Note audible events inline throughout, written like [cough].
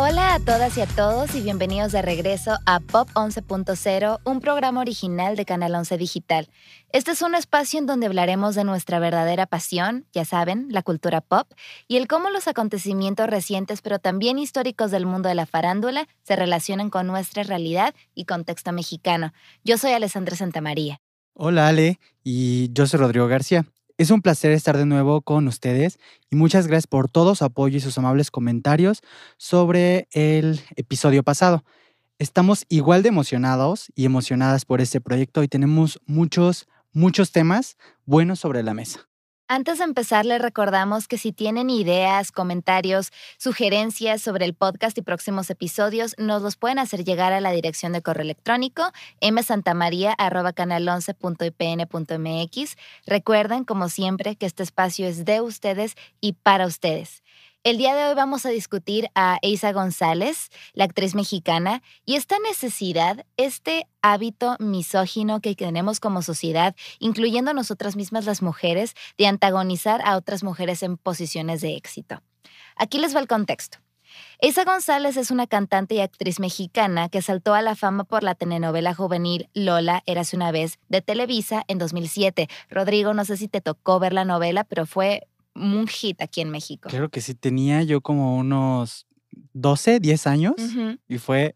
Hola a todas y a todos y bienvenidos de regreso a Pop 11.0, un programa original de Canal 11 Digital. Este es un espacio en donde hablaremos de nuestra verdadera pasión, ya saben, la cultura pop, y el cómo los acontecimientos recientes pero también históricos del mundo de la farándula se relacionan con nuestra realidad y contexto mexicano. Yo soy Alessandra Santamaría. Hola Ale, y yo soy Rodrigo García. Es un placer estar de nuevo con ustedes y muchas gracias por todo su apoyo y sus amables comentarios sobre el episodio pasado. Estamos igual de emocionados y emocionadas por este proyecto y tenemos muchos, muchos temas buenos sobre la mesa. Antes de empezar, les recordamos que si tienen ideas, comentarios, sugerencias sobre el podcast y próximos episodios, nos los pueden hacer llegar a la dirección de correo electrónico msantamaria.canal11.ipn.mx. Recuerden, como siempre, que este espacio es de ustedes y para ustedes. El día de hoy vamos a discutir a Eisa González, la actriz mexicana, y esta necesidad, este hábito misógino que tenemos como sociedad, incluyendo nosotras mismas las mujeres, de antagonizar a otras mujeres en posiciones de éxito. Aquí les va el contexto. Eisa González es una cantante y actriz mexicana que saltó a la fama por la telenovela juvenil Lola, Érase una vez, de Televisa en 2007. Rodrigo, no sé si te tocó ver la novela, pero fue un hit aquí en México. Creo que sí, tenía yo como unos 12, 10 años y fue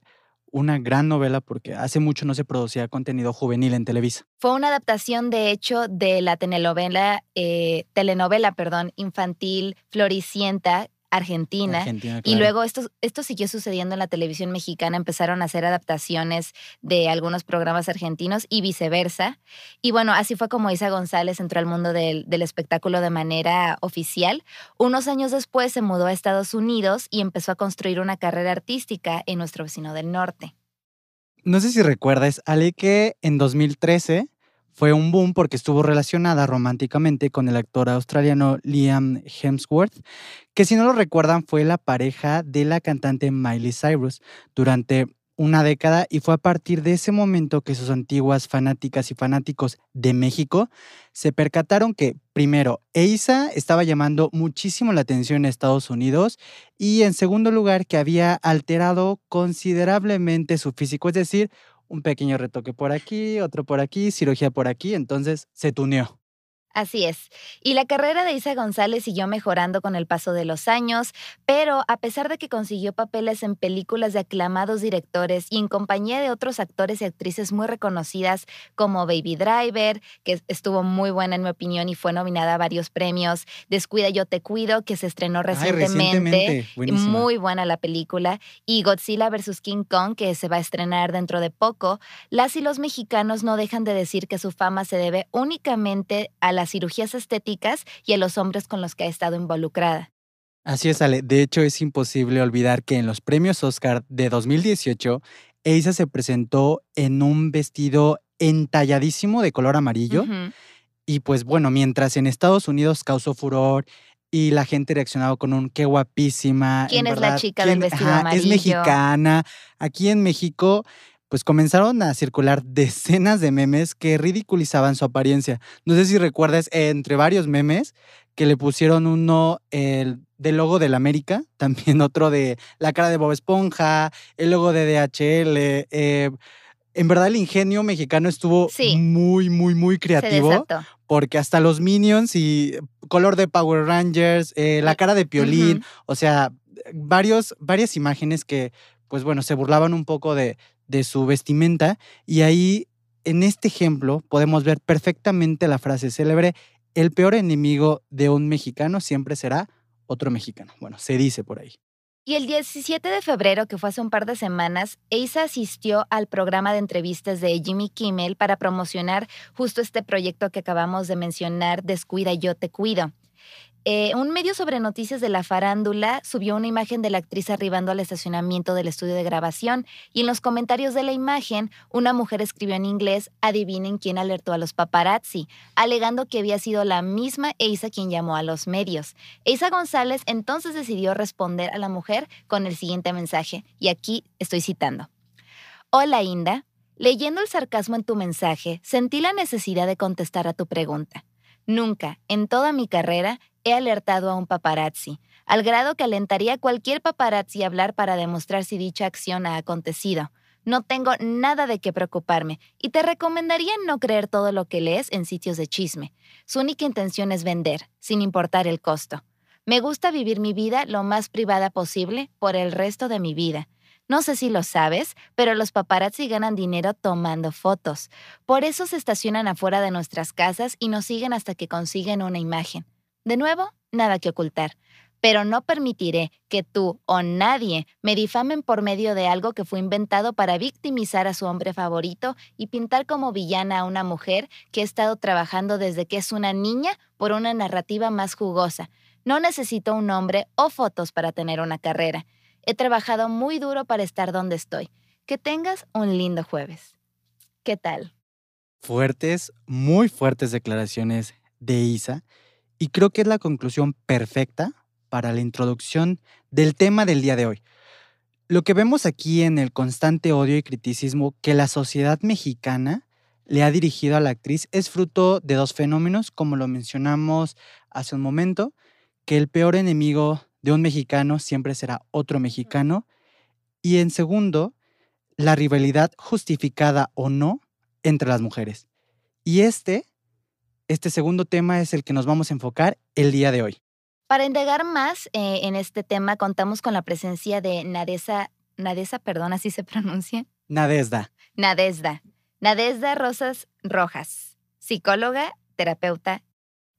una gran novela porque hace mucho no se producía contenido juvenil en Televisa. Fue una adaptación, de hecho, de la telenovela, eh, telenovela perdón, infantil Floricienta, Argentina. Y luego esto, esto siguió sucediendo en la televisión mexicana. Empezaron a hacer adaptaciones de algunos programas argentinos y viceversa. Y bueno, así fue como Isa González entró al mundo del, del espectáculo de manera oficial. Unos años después se mudó a Estados Unidos y empezó a construir una carrera artística en nuestro vecino del norte. No sé si recuerdas, Ale, que en 2013 fue un boom porque estuvo relacionada románticamente con el actor australiano Liam Hemsworth, que si no lo recuerdan fue la pareja de la cantante Miley Cyrus durante una década y fue a partir de ese momento que sus antiguas fanáticas y fanáticos de México se percataron que, primero, Eisa estaba llamando muchísimo la atención en Estados Unidos y, en segundo lugar, que había alterado considerablemente su físico, es decir, un pequeño retoque por aquí, otro por aquí, cirugía por aquí, entonces se tuneó. Así es. Y la carrera de Isa González siguió mejorando con el paso de los años, pero a pesar de que consiguió papeles en películas de aclamados directores y en compañía de otros actores y actrices muy reconocidas como Baby Driver, que estuvo muy buena en mi opinión y fue nominada a varios premios, Descuida yo te cuido, que se estrenó recientemente, muy buena la película, y Godzilla vs. King Kong, que se va a estrenar dentro de poco, las y los mexicanos no dejan de decir que su fama se debe únicamente a la las cirugías estéticas y a los hombres con los que ha estado involucrada. Así es, Ale. De hecho, es imposible olvidar que en los premios Oscar de 2018, Eisa se presentó en un vestido entalladísimo de color amarillo. Y pues bueno, mientras en Estados Unidos causó furor y la gente reaccionaba con un qué guapísima. ¿Quién es la chica del vestido amarillo? Es mexicana. Aquí en México pues comenzaron a circular decenas de memes que ridiculizaban su apariencia. No sé si recuerdas, entre varios memes, que le pusieron uno el, del logo del América, [laughs] también otro de la cara de Bob Esponja, el logo de DHL. Eh, en verdad el ingenio mexicano estuvo muy, muy, muy creativo. porque hasta los Minions y color de Power Rangers, eh, la cara de Piolín, o sea, varios, varias imágenes que, pues bueno, se burlaban un poco de, de su vestimenta y ahí en este ejemplo podemos ver perfectamente la frase célebre, el peor enemigo de un mexicano siempre será otro mexicano. Bueno, se dice por ahí. Y el 17 de febrero, que fue hace un par de semanas, Eisa asistió al programa de entrevistas de Jimmy Kimmel para promocionar justo este proyecto que acabamos de mencionar, Descuida, yo te cuido. Eh, un medio sobre noticias de la farándula subió una imagen de la actriz arribando al estacionamiento del estudio de grabación y en los comentarios de la imagen una mujer escribió en inglés adivinen quién alertó a los paparazzi, alegando que había sido la misma Eisa quien llamó a los medios. Eisa González entonces decidió responder a la mujer con el siguiente mensaje y aquí estoy citando. Hola Inda, leyendo el sarcasmo en tu mensaje sentí la necesidad de contestar a tu pregunta. Nunca, en toda mi carrera, he alertado a un paparazzi, al grado que alentaría a cualquier paparazzi a hablar para demostrar si dicha acción ha acontecido. No tengo nada de qué preocuparme y te recomendaría no creer todo lo que lees en sitios de chisme. Su única intención es vender, sin importar el costo. Me gusta vivir mi vida lo más privada posible por el resto de mi vida. No sé si lo sabes, pero los paparazzi ganan dinero tomando fotos. Por eso se estacionan afuera de nuestras casas y nos siguen hasta que consiguen una imagen. De nuevo, nada que ocultar. Pero no permitiré que tú o nadie me difamen por medio de algo que fue inventado para victimizar a su hombre favorito y pintar como villana a una mujer que ha estado trabajando desde que es una niña por una narrativa más jugosa. No necesito un hombre o fotos para tener una carrera. He trabajado muy duro para estar donde estoy. Que tengas un lindo jueves. ¿Qué tal? Fuertes, muy fuertes declaraciones de Isa y creo que es la conclusión perfecta para la introducción del tema del día de hoy. Lo que vemos aquí en el constante odio y criticismo que la sociedad mexicana le ha dirigido a la actriz es fruto de dos fenómenos, como lo mencionamos hace un momento, que el peor enemigo de un mexicano siempre será otro mexicano. Y en segundo, la rivalidad justificada o no entre las mujeres. Y este, este segundo tema es el que nos vamos a enfocar el día de hoy. Para indagar más eh, en este tema, contamos con la presencia de Nadesa, Nadesa, perdón, así se [laughs] pronuncia. Nadesda. Nadesda. Nadesda Rosas Rojas, psicóloga, terapeuta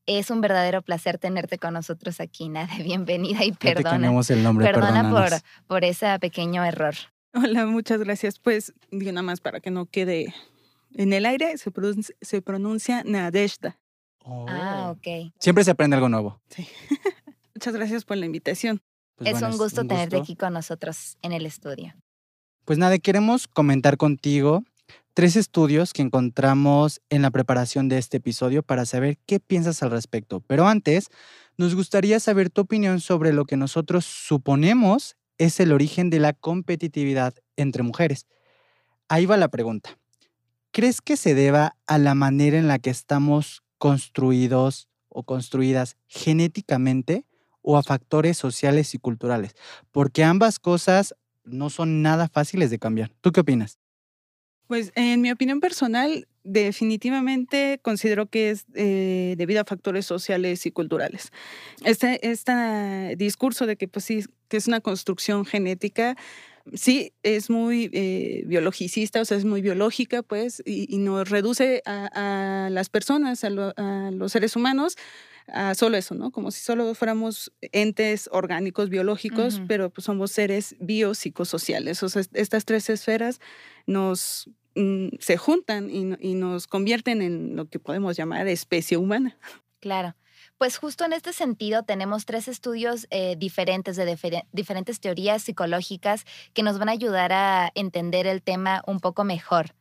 es un verdadero placer tenerte con nosotros aquí, Nade. [laughs] Bienvenida y perdona. el nombre, perdona por, por ese pequeño error. Hola, muchas gracias. Pues, digo nada más para que no quede en el aire, se pronuncia, se pronuncia Nadeshda. Ah, oh. ok. Siempre se aprende algo nuevo. Sí. [laughs] muchas gracias por la invitación. Pues es un gusto tenerte aquí con nosotros en el estudio. Pues nada, queremos comentar contigo tres estudios que encontramos en la preparación de este episodio para saber qué piensas al respecto. Pero antes, nos gustaría saber tu opinión sobre lo que nosotros suponemos es el origen de la competitividad entre mujeres. Ahí va la pregunta. ¿Crees que se deba a la manera en la que estamos construidos o construidas genéticamente o a factores sociales y culturales? Porque ambas cosas no son nada fáciles de cambiar. ¿Tú qué opinas? Pues en mi opinión personal, definitivamente considero que es eh, debido a factores sociales y culturales. Este, este discurso de que pues sí, que es una construcción genética, sí, es muy eh, biologicista, o sea, es muy biológica, pues, y, nos reduce a, las personas, a, los seres humanos, a solo eso, ¿no? Como si solo fuéramos entes orgánicos, biológicos, pero pues somos seres biopsicosociales. O sea, estas tres esferas nos mm, se juntan y, nos convierten en lo que podemos llamar especie humana. Claro. Pues justo en este sentido tenemos tres estudios eh, diferentes de diferentes teorías psicológicas que nos van a ayudar a entender el tema un poco mejor.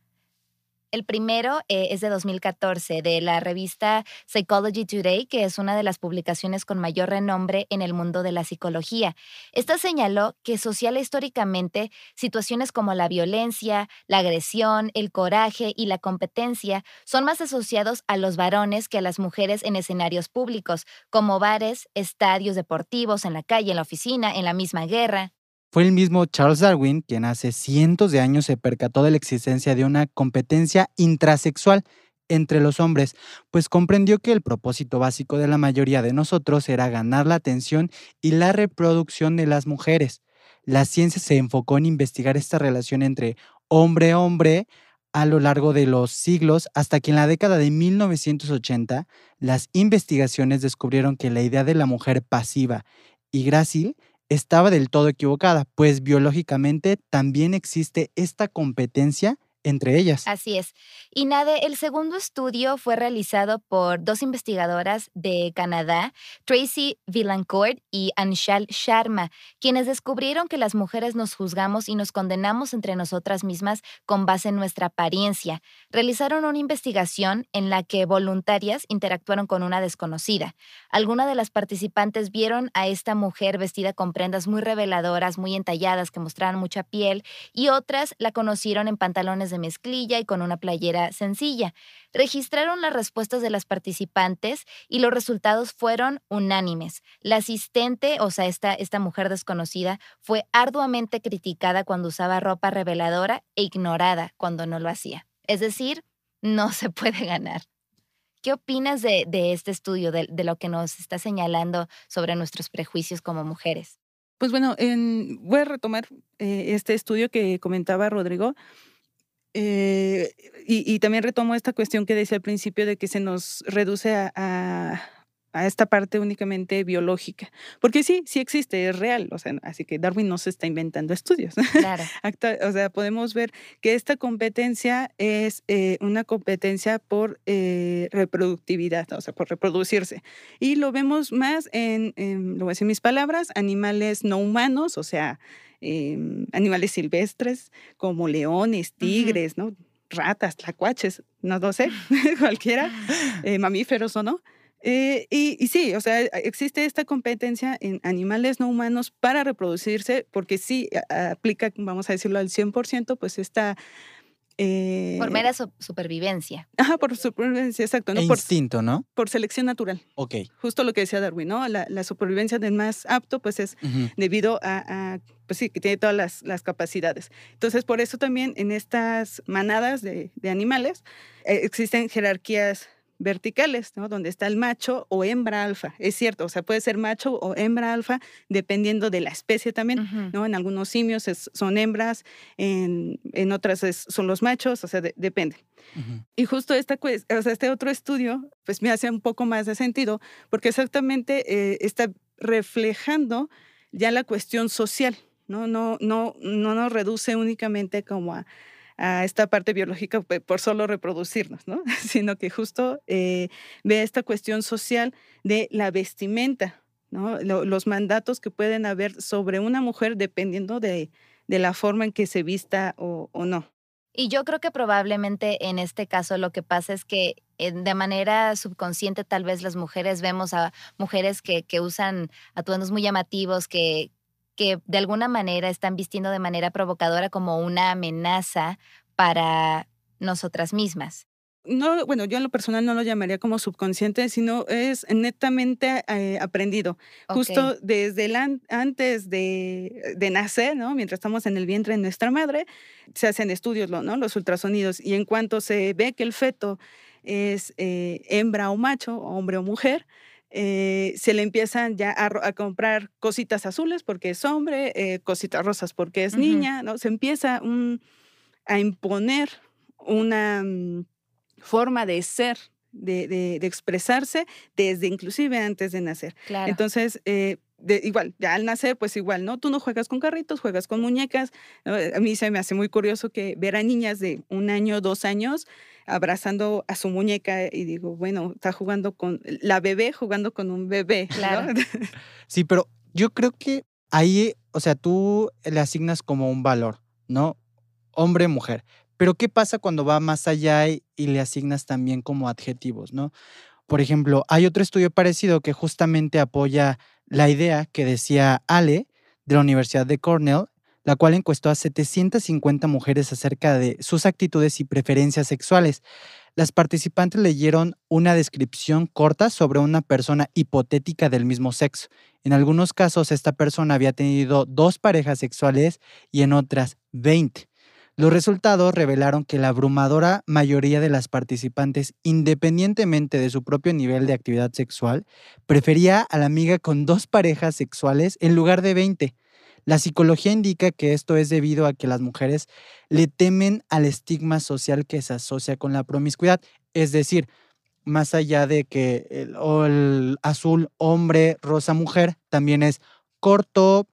El primero eh, es de 2014, de la revista Psychology Today, que es una de las publicaciones con mayor renombre en el mundo de la psicología. Esta señaló que social históricamente situaciones como la violencia, la agresión, el coraje y la competencia son más asociados a los varones que a las mujeres en escenarios públicos, como bares, estadios deportivos, en la calle, en la oficina, en la misma guerra. Fue el mismo Charles Darwin quien hace cientos de años se percató de la existencia de una competencia intrasexual entre los hombres, pues comprendió que el propósito básico de la mayoría de nosotros era ganar la atención y la reproducción de las mujeres. La ciencia se enfocó en investigar esta relación entre hombre-hombre a lo largo de los siglos hasta que en la década de 1980 las investigaciones descubrieron que la idea de la mujer pasiva y grácil estaba del todo equivocada, pues biológicamente también existe esta competencia entre ellas. Así es. Y Nade, el segundo estudio fue realizado por dos investigadoras de Canadá, Tracy Villancourt y Anshal Sharma, quienes descubrieron que las mujeres nos juzgamos y nos condenamos entre nosotras mismas con base en nuestra apariencia. Realizaron una investigación en la que voluntarias interactuaron con una desconocida. Algunas de las participantes vieron a esta mujer vestida con prendas muy reveladoras, muy entalladas, que mostraban mucha piel, y otras la conocieron en pantalones de mezclilla y con una playera sencilla. Registraron las respuestas de las participantes y los resultados fueron unánimes. La asistente, o sea, esta, esta mujer desconocida, fue arduamente criticada cuando usaba ropa reveladora e ignorada cuando no lo hacía. Es decir, no [laughs] se puede ganar. ¿Qué opinas de, este estudio, de, lo que nos está señalando sobre nuestros prejuicios como mujeres? Pues bueno, voy a retomar eh, este estudio que comentaba Rodrigo. Eh, y, también retomo esta cuestión que decía al principio de que se nos reduce a, a esta parte únicamente biológica. Porque sí, sí existe, es real. O sea, así que Darwin no se está inventando estudios. Claro. [laughs] o sea, podemos ver que esta competencia es eh, una competencia por eh, reproductividad, o sea, por reproducirse. Y lo vemos más en, lo voy a decir mis palabras, animales no humanos, o sea, em, animales silvestres como leones, tigres, ¿no? ratas, tlacuaches, no lo sé, [laughs] [laughs] cualquiera, eh, mamíferos o no. Eh, y, sí, o sea, existe esta competencia en animales no humanos para reproducirse, porque sí aplica, vamos a decirlo al 100%, pues esta... Eh, por mera supervivencia. Ajá, por supervivencia, exacto. ¿no? E instinto, ¿no? Por selección natural. Ok. Justo lo que decía Darwin, ¿no? La, supervivencia del más apto, pues es debido a, pues sí, que tiene todas las, las, capacidades. Entonces, por eso también en estas manadas de, de animales eh, existen jerarquías verticales, ¿no? Donde está el macho o hembra alfa. Es cierto, o sea, puede ser macho o hembra alfa dependiendo de la especie también, ¿no? En algunos simios son hembras, en, en otras son los machos, o sea, depende. Y justo esta, o sea, este otro estudio, pues me hace un poco más de sentido, porque exactamente eh, está reflejando ya la cuestión social, ¿no? No, no, no nos reduce únicamente como a a esta parte biológica por solo reproducirnos, ¿no? [laughs] sino que justo eh, esta cuestión social de la vestimenta, los mandatos que pueden haber sobre una mujer dependiendo de, la forma en que se vista o, no. Y yo creo que probablemente en este caso lo que pasa es que eh, de manera subconsciente tal vez las mujeres vemos a mujeres que, que usan atuendos muy llamativos, que, que de alguna manera están vistiendo de manera provocadora como una amenaza para nosotras mismas. No, bueno, yo en lo personal no lo llamaría como subconsciente, sino es netamente eh, aprendido. Justo desde el antes de, de, nacer, ¿no? Mientras estamos en el vientre de nuestra madre, se hacen estudios, ¿no? Los ultrasonidos. Y en cuanto se ve que el feto es eh, hembra o macho, hombre o mujer, eh, se le empiezan ya a, comprar cositas azules porque es hombre, eh, cositas rosas porque es niña, ¿no? Se empieza a imponer una mm, forma de ser, de, expresarse desde inclusive antes de nacer. Entonces, eh, igual, ya al nacer, pues igual, ¿no? Tú no juegas con carritos, juegas con muñecas. A mí se me hace muy curioso que ver a niñas de un año, dos años, abrazando a su muñeca y digo, bueno, está jugando con la bebé, jugando con un bebé. Claro. [laughs] Sí, pero yo creo que ahí, o sea, tú le asignas como un valor, ¿no? Hombre, mujer. Pero ¿qué pasa cuando va más allá y, y le asignas también como adjetivos, ¿no? Por ejemplo, hay otro estudio parecido que justamente apoya la idea que decía Ale de la Universidad de Cornell la cual encuestó a 750 mujeres acerca de sus actitudes y preferencias sexuales. Las participantes leyeron una descripción corta sobre una persona hipotética del mismo sexo. En algunos casos, esta persona había tenido dos parejas sexuales y en otras 20. Los resultados revelaron que la abrumadora mayoría de las participantes, independientemente de su propio nivel de actividad sexual, prefería a la amiga con dos parejas sexuales en lugar de 20. La psicología indica que esto es debido a que las mujeres le temen al estigma social que se asocia con la promiscuidad. Es decir, más allá de que el, azul hombre, rosa mujer, también es corto,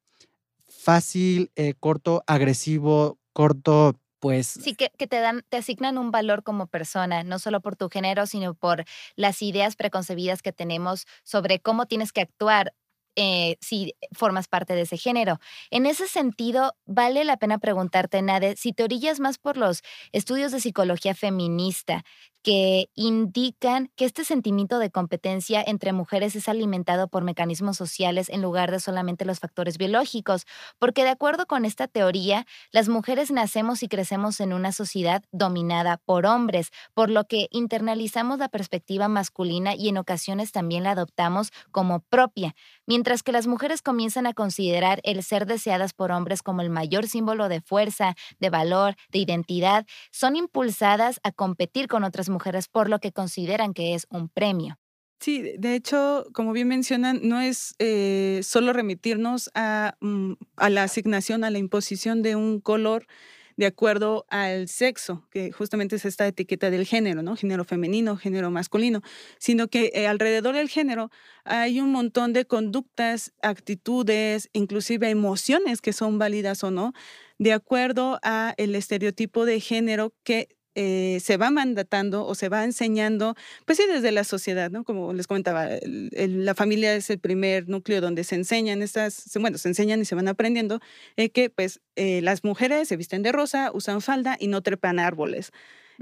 fácil, eh, corto, agresivo, corto, pues... Sí, que, que, te dan, te asignan un valor como persona, no solo por tu género, sino por las ideas preconcebidas que tenemos sobre cómo tienes que actuar eh, si formas parte de ese género. En ese sentido, vale la pena preguntarte, Nade, si te orillas más por los estudios de psicología feminista que indican que este sentimiento de competencia entre mujeres es alimentado por mecanismos sociales en lugar de solamente los factores biológicos, porque de acuerdo con esta teoría, las mujeres nacemos y crecemos en una sociedad dominada por hombres, por lo que internalizamos la perspectiva masculina y en ocasiones también la adoptamos como propia, mientras que las mujeres comienzan a considerar el ser deseadas por hombres como el mayor símbolo de fuerza, de valor, de identidad, son impulsadas a competir con otras mujeres por lo que consideran que es un premio. Sí, de hecho, como bien mencionan, no es eh, solo remitirnos a, mm, a, la asignación, a la imposición de un color de acuerdo al sexo, que justamente es esta etiqueta del género, ¿no? Género femenino, género masculino, sino que eh, alrededor del género hay un montón de conductas, actitudes, inclusive emociones que son válidas o no, de acuerdo a el estereotipo de género que eh, se va mandatando o se va enseñando, pues sí, desde la sociedad, ¿no? Como les comentaba, la familia es el primer núcleo donde se enseñan estas, bueno, se enseñan y se van aprendiendo eh, que pues eh, las mujeres se visten de rosa, usan falda y no trepan árboles.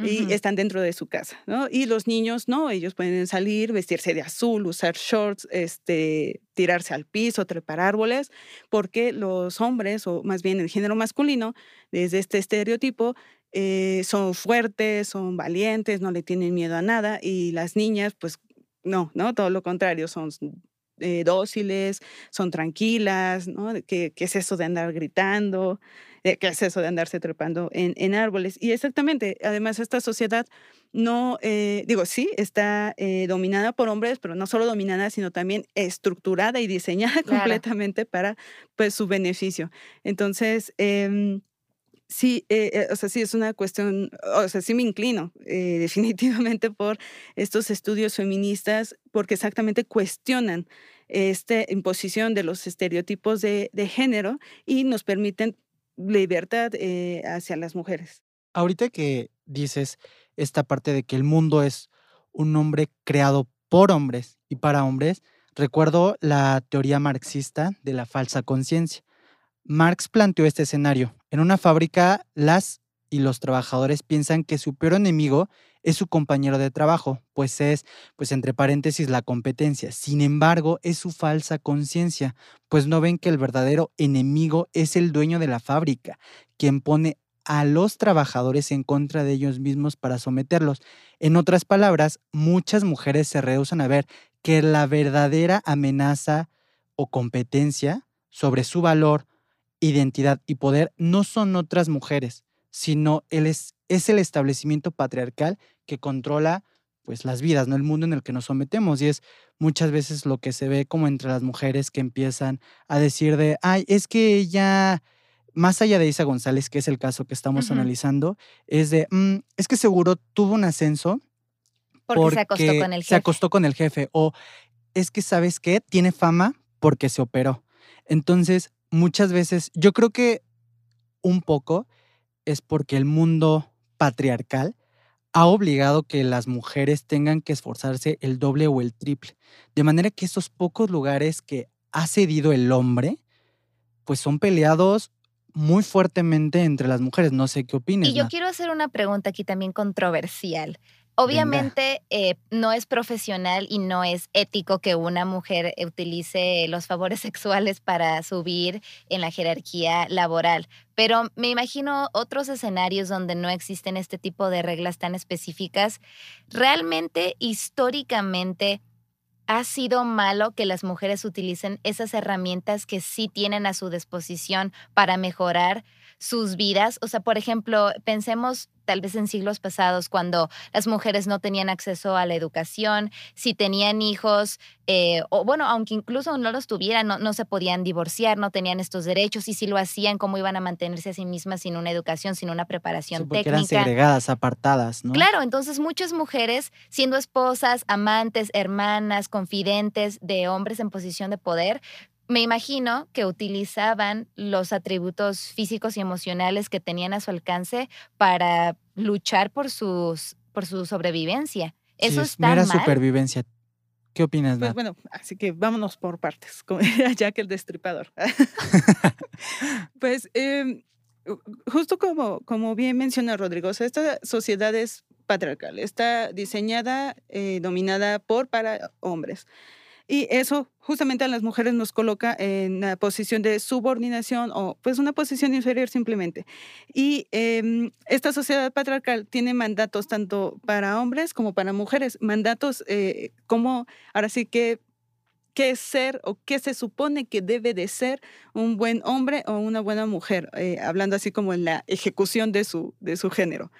Y están dentro de su casa, ¿no? Y los niños, no, ellos pueden salir, vestirse de azul, usar shorts, este, tirarse al piso, trepar árboles, porque los hombres, o más bien el género masculino, desde este estereotipo, eh, son fuertes, son valientes, no le tienen miedo a nada y las niñas, pues no, ¿no? Todo lo contrario, son eh, dóciles, son tranquilas, ¿no? ¿Qué, ¿Qué, es eso de andar gritando? Eh, ¿Qué es eso de andarse trepando en, en árboles? Y exactamente, además esta sociedad no, digo, sí, está dominada por hombres, pero no solo dominada, sino también estructurada y diseñada [laughs] completamente para pues, su beneficio. Entonces, eh, Sí, eh, eh, o sea, sí es una cuestión, o sea, sí me inclino eh, [laughs] definitivamente por estos estudios feministas porque exactamente cuestionan esta imposición de los estereotipos de, de género y nos permiten libertad hacia las mujeres. Ahorita que dices esta parte de que el mundo es un hombre creado por hombres y para hombres, recuerdo la teoría marxista de la falsa conciencia Marx planteó este escenario. En una fábrica, las y los trabajadores piensan que su peor enemigo es su compañero de trabajo, pues es, pues entre paréntesis, la competencia. Sin embargo, es su falsa conciencia, pues no ven que el verdadero enemigo es el dueño de la fábrica, quien pone a los trabajadores en contra de ellos mismos para someterlos. En otras palabras, muchas mujeres se rehusan a ver que la verdadera amenaza o competencia sobre su valor, identidad y poder no son otras mujeres, sino es, es el establecimiento patriarcal que controla pues las vidas, ¿no? El mundo en el que nos sometemos. Y es muchas veces lo que se ve como entre las mujeres que empiezan a decir de, ay, es que ella, más allá de Isa González, que es el caso que estamos analizando, es de, mm, es que seguro tuvo un ascenso. Porque, se acostó con el jefe. Se acostó con el jefe. O es que, ¿sabes qué? Tiene fama porque se operó. Entonces, muchas veces, yo creo que un poco es porque el mundo patriarcal ha obligado que las mujeres tengan que esforzarse el doble o el triple. De manera que esos pocos lugares que ha cedido el hombre, pues son peleados muy fuertemente entre las mujeres. No sé qué opinas. Y yo quiero hacer una pregunta aquí también controversial. Obviamente eh, no es profesional y no es ético que una mujer utilice los favores [laughs] sexuales para subir en la jerarquía laboral, pero me imagino otros escenarios donde no existen este tipo de reglas tan específicas. Realmente, históricamente, ha sido malo que las mujeres utilicen esas herramientas que sí tienen a su disposición para mejorar sus vidas. O sea, por ejemplo, pensemos tal vez en siglos pasados, cuando las mujeres no tenían acceso a la educación, si tenían hijos, eh, o bueno, aunque incluso no los tuvieran, no, se podían divorciar, no tenían estos derechos, y si lo hacían, cómo iban a mantenerse a sí mismas sin una educación, sin una preparación sí, técnica. Eran segregadas, apartadas, ¿no? Claro, entonces muchas mujeres, siendo esposas, amantes, hermanas, confidentes de hombres en posición de poder, me imagino que utilizaban los atributos físicos y emocionales que tenían a su alcance para luchar por, sus, por su sobrevivencia. Eso sí, está mera mal. supervivencia. ¿Qué opinas, Pues Nat? bueno, así que vámonos por partes, como [laughs] diría Jack el Destripador. [laughs] pues em, justo como, como bien menciona Rodrigo, o sea, esta sociedad es patriarcal, está diseñada, eh, dominada por para hombres. Y eso justamente a las mujeres nos coloca en una posición de subordinación o pues una posición inferior simplemente. Y em, esta sociedad patriarcal tiene mandatos tanto para hombres como para mujeres, mandatos eh, como ahora sí que qué es ser o qué se supone que debe de ser un buen hombre o una buena mujer, eh, hablando así como en la ejecución de su, de su género.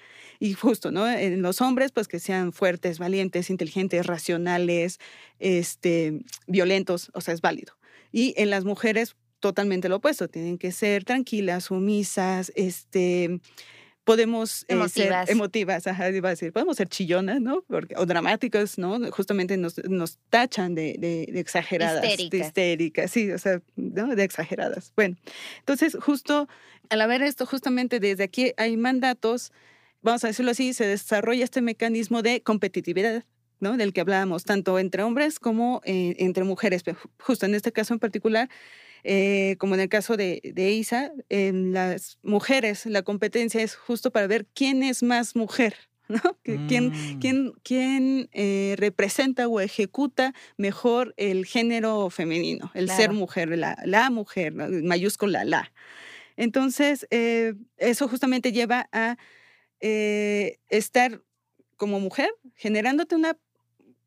Y justo, ¿no? En los hombres, pues que sean fuertes, valientes, inteligentes, racionales, este, violentos, o sea, es válido. Y en las mujeres, totalmente lo opuesto, tienen que ser tranquilas, sumisas, este, podemos eh, Emotivas. ser emotivas, ajá, iba a decir, podemos ser chillonas, ¿no? Porque, o dramáticas, ¿no? Justamente nos, nos tachan de, de- de exageradas, de Histéricas. histéricas, sí, o sea, ¿no? De exageradas. Bueno, entonces justo al haber esto, justamente desde aquí hay mandatos, vamos a decirlo así, se desarrolla este mecanismo de competitividad. ¿no? del que hablábamos, tanto entre hombres como eh, entre mujeres. Pero ju- justo en este caso en particular, eh, como en el caso de, de Isa, en las mujeres, la competencia es justo para ver quién es más mujer, [laughs] ¿no? Que- ¿Quién, Mm. quién, quién eh, representa o ejecuta mejor el género femenino, el ser mujer, la, la mujer, mayúscula la. Entonces, eh, eso justamente lleva a eh, estar como mujer generándote una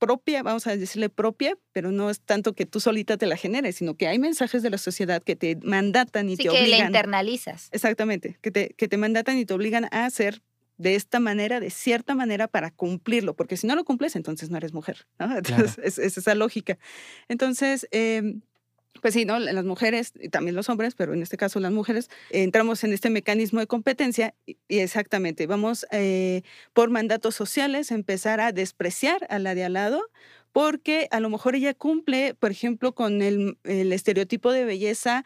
propia, vamos a decirle propia, pero no es tanto que tú solita te la generes, sino que hay mensajes de la sociedad que te mandatan y Sí, te que la obligan. internalizas. Exactamente, que te, que te mandatan y te obligan a hacer de esta manera, de cierta manera, para cumplirlo, porque si no lo cumples, entonces no eres mujer, ¿no? [laughs] Entonces, es, es esa lógica. Entonces, em, pues sí, ¿no? Las mujeres, y también los hombres, pero en este caso las mujeres, eh, entramos en este mecanismo de competencia y, exactamente, vamos eh, por mandatos sociales a empezar a despreciar a la de al lado, porque a lo mejor ella cumple, por ejemplo, con el, el estereotipo de belleza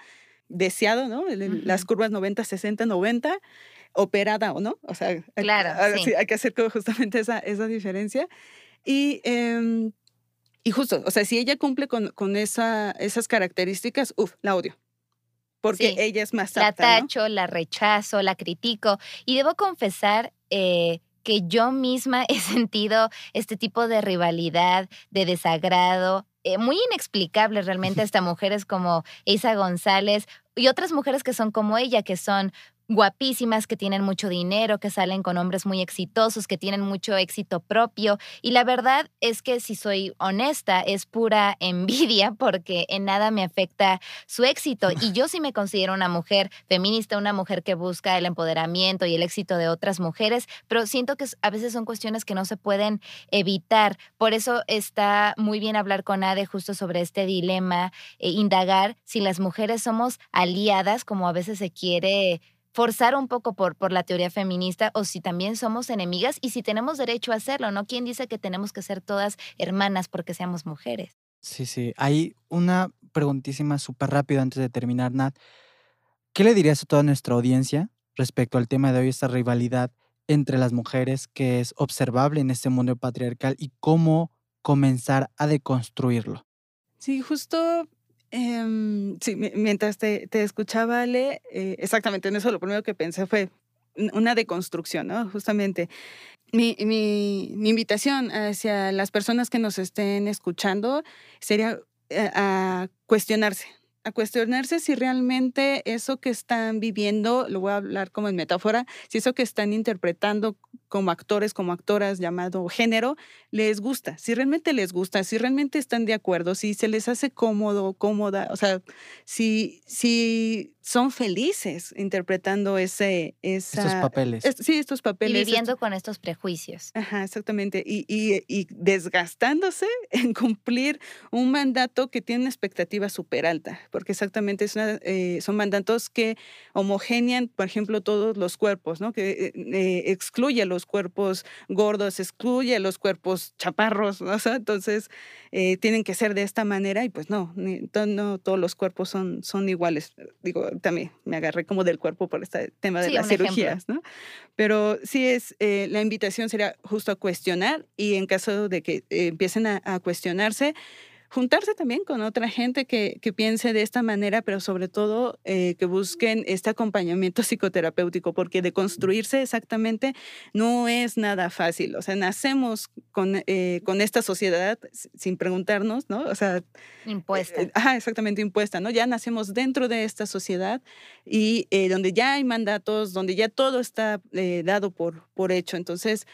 deseado, ¿no? El- el- Las curvas 90, 60, 90, operada o no. O sea, hay- Claro, ah, sí. hay que hacer justamente esa, esa diferencia. Y, em, y justo, o sea, si ella cumple con, con esa, esas características, uff, la odio. Porque Sí. ella es más La apta, ¿no? tacho, la rechazo, la critico. Y debo confesar eh, que yo misma [laughs] he sentido este tipo de rivalidad, de desagrado, eh, muy inexplicable realmente [laughs] hasta mujeres como Isa González y otras mujeres que son como ella, que son guapísimas, que tienen mucho dinero, que salen con hombres muy exitosos, que tienen mucho éxito propio. Y la verdad es que si soy honesta, es pura [laughs] envidia porque en nada me afecta su éxito. Y yo sí me considero una mujer feminista, una mujer que busca el empoderamiento y el éxito de otras mujeres, pero siento que a veces son cuestiones que no se pueden evitar. Por eso está muy bien hablar con Ade justo sobre este dilema, e indagar si las mujeres somos aliadas, como a veces se quiere forzar un poco por, por la teoría feminista o si también somos enemigas y si tenemos derecho a hacerlo, ¿no? ¿Quién dice que tenemos que ser todas hermanas porque seamos mujeres? Sí, sí. Hay una preguntísima súper rápido antes de terminar, Nat. ¿Qué le dirías a toda nuestra audiencia respecto al tema de hoy, esta rivalidad entre las mujeres que es observable en este mundo patriarcal y cómo comenzar a deconstruirlo? Sí, justo em, sí, mi- mientras te, te escuchaba, Ale, eh, exactamente en eso lo primero que pensé fue un- una deconstrucción, ¿no? Justamente. Mi, mi, invitación hacia las personas que nos estén escuchando sería eh, a cuestionarse, a cuestionarse si realmente eso que están viviendo, lo voy a hablar como en metáfora, si eso que están interpretando como actores, como actoras llamado género, les gusta, si realmente les gusta, si realmente están de acuerdo, si se les hace cómodo, cómoda, o sea, si, si son felices interpretando ese, esa, Estos papeles. es- sí, estos Y papeles. estos- viviendo con estos prejuicios. Ajá, exactamente. Y, y, y desgastándose [laughs] en cumplir un mandato que tiene una expectativa súper alta, porque exactamente es una, eh, son mandatos que homogenean, por ejemplo, todos los cuerpos, ¿no? Que eh, eh, excluye a los cuerpos gordos, excluye a los cuerpos chaparros, ¿no? [laughs] entonces eh, tienen que ser de esta manera y pues no, no todos los cuerpos son, son iguales. Digo, también me agarré como del cuerpo por este tema de las cirugías, ¿no? Pero sí es, eh, la invitación sería justo a cuestionar y en caso de que empiecen a cuestionarse, juntarse también con otra gente que, que piense de esta manera, pero sobre todo eh, que busquen este acompañamiento [laughs] psicoterapéutico, porque de construirse exactamente no es nada fácil. O sea, nacemos con, eh, con esta sociedad sin preguntarnos, ¿no? O sea... Impuesta. Eh, exactamente, impuesta, ¿no? Ya nacemos dentro de esta sociedad y donde ya hay mandatos, donde ya todo está dado por, por hecho. Entonces,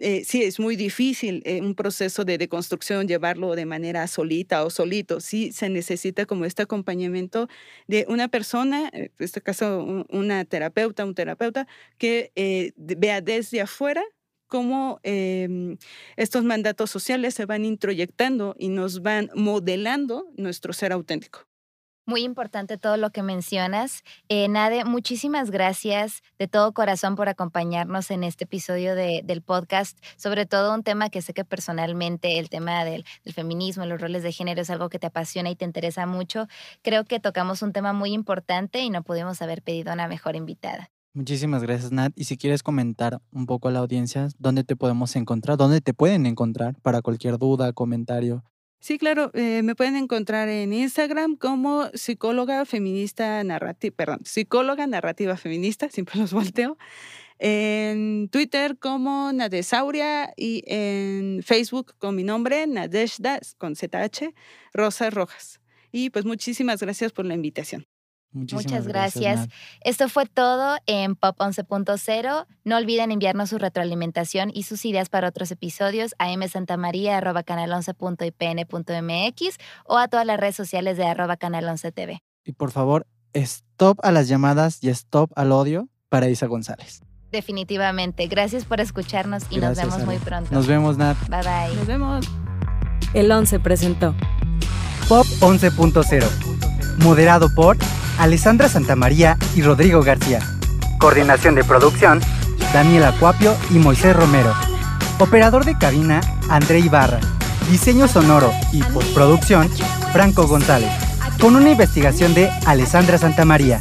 eh, sí, es muy difícil eh, un proceso de deconstrucción llevarlo de manera solita o solito. Sí, se necesita como este acompañamiento de una persona, eh, en este caso una terapeuta, un terapeuta, que vea desde afuera cómo em, estos mandatos sociales se van introyectando y nos van modelando nuestro ser auténtico. Muy importante todo lo que mencionas. Eh, Nade, muchísimas gracias de todo corazón por acompañarnos en este episodio del podcast, sobre todo un tema que sé que personalmente, el tema del, del, feminismo, los roles de género es algo que te apasiona y te interesa mucho. Creo que tocamos un tema muy importante y no pudimos haber pedido una mejor invitada. Muchísimas gracias, Nat. Y si quieres comentar un poco a la audiencia, ¿dónde te podemos encontrar? ¿Dónde te pueden encontrar para cualquier duda, comentario? Sí, claro, eh, me pueden encontrar en Instagram como psicóloga feminista narrativa, perdón, psicóloga narrativa feminista, [laughs] siempre los volteo. En Twitter como Nadesauria y en Facebook con mi nombre, Nadeshda, con ZH, Rosa Rojas. Y pues muchísimas gracias por la invitación. Muchas gracias. Esto fue todo en Pop 11.0. No olviden enviarnos su retroalimentación y sus ideas para otros episodios a msantamaria.canal11.ipn.mx o a todas las redes sociales de arroba canal 11 TV. Y por favor, stop a las llamadas y stop al odio para Isa González. Definitivamente. Gracias por escucharnos y nos vemos muy pronto. Nos vemos, Nat. Bye bye. Nos vemos. El 11 presentó Pop 11.0. Moderado por Alessandra Santamaría y Rodrigo García. Coordinación de producción, Daniel Acuapio y Moisés Romero. Operador de cabina, André Ibarra. Diseño sonoro y postproducción, Franco González. Con una investigación de Alessandra Santamaría.